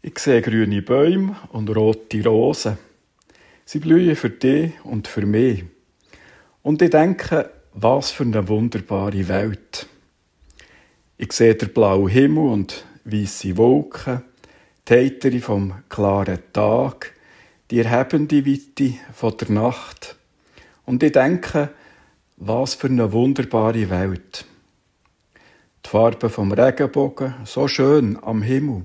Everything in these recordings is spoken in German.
Ich sehe grüne Bäume und rote Rosen. Sie blühen für dich und für mich. Und ich denke, was für eine wunderbare Welt. Ich sehe den blauen Himmel und weiße Wolken, die Heitere vom klaren Tag, die erhebende Weite von der Nacht. Und ich denke, was für eine wunderbare Welt. Die Farben vom Regenbogen, so schön am Himmel.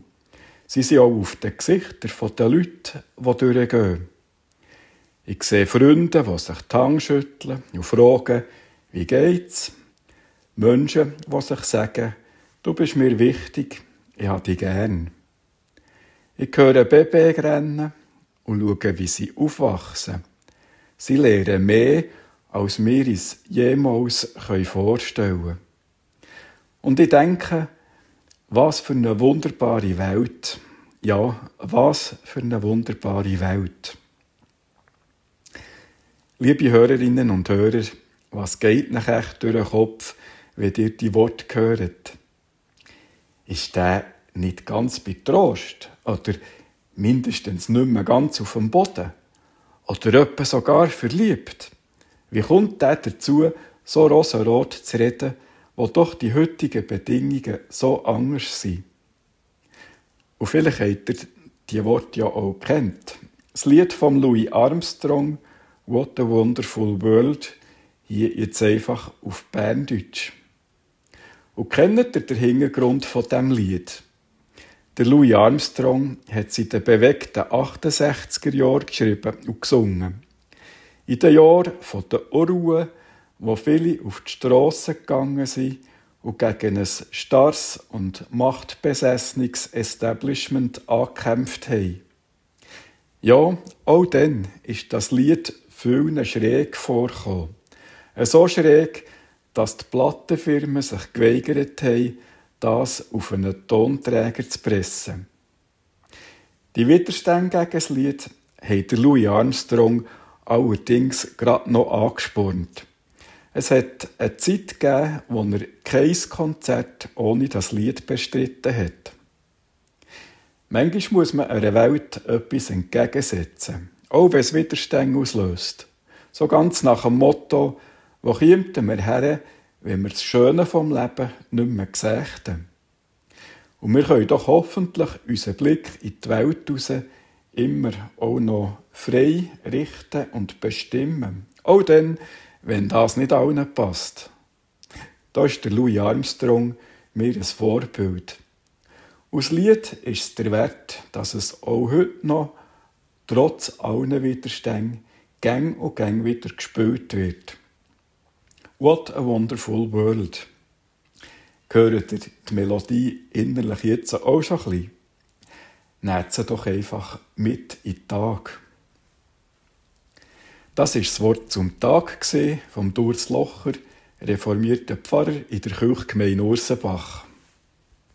Sie sind auch auf den Gesichtern der Leute, die durchgehen. Ich sehe Freunde, die sich die Hand schütteln und fragen, wie geht's? Menschen, die sich sagen, du bist mir wichtig, ich habe dich gern. Ich höre Babys rennen und schaue, wie sie aufwachsen. Sie lernen mehr, als wir uns jemals vorstellen können. Und ich denke, was für eine wunderbare Welt. Ja, was für eine wunderbare Welt. Liebe Hörerinnen und Hörer, was geht nach echt durch den Kopf, wenn ihr die Worte hört? Ist der nicht ganz betrost oder mindestens nicht mehr ganz auf dem Boden? Oder etwa sogar verliebt? Wie kommt der dazu, so rosarot zu reden wo doch die heutigen Bedingungen so anders sind. Und vielleicht habt ihr die Worte ja auch kennt. Das Lied von Louis Armstrong, What a Wonderful World, hier jetzt einfach auf Berndeutsch. Und kennt ihr den Hintergrund von dem Lied? Der Louis Armstrong hat sie den bewegten 68er Jahren geschrieben und gesungen. In den Jahren der Unruhe wo viele auf die Strasse gegangen sind und gegen ein starres und machtbesessenes Establishment angekämpft haben. Ja, auch dann ist das Lied vielen schräg vorgekommen. So schräg, dass die Plattenfirmen sich geweigert haben, das auf einen Tonträger zu pressen. Die Widerstände gegen das Lied hat Louis Armstrong allerdings gerade noch angespornt. Es hat eine Zeit gegeben, wo er kein Konzert ohne das Lied bestritten hat. Manchmal muss man einer Welt etwas entgegensetzen, auch wenn es Widerstände auslöst. So ganz nach dem Motto, wo kommt wir her, wenn wir das Schöne vom Leben nicht mehr sehen. Und wir können doch hoffentlich unseren Blick in die Welt raus immer auch noch frei richten und bestimmen. Auch dann, wenn das nicht allen passt. Da ist der Louis Armstrong mir ein Vorbild. Aus Lied ist es der Wert, dass es auch heute noch, trotz allen Widerständen, gang und gang wieder gespielt wird. What a wonderful world. Hört ihr die Melodie innerlich jetzt auch schon ein bisschen? Nehmt sie doch einfach mit in den Tag. Das ist das Wort zum Tag vom Durz Locher, reformierten Pfarrer in der Kirchgemeinde Ursenbach.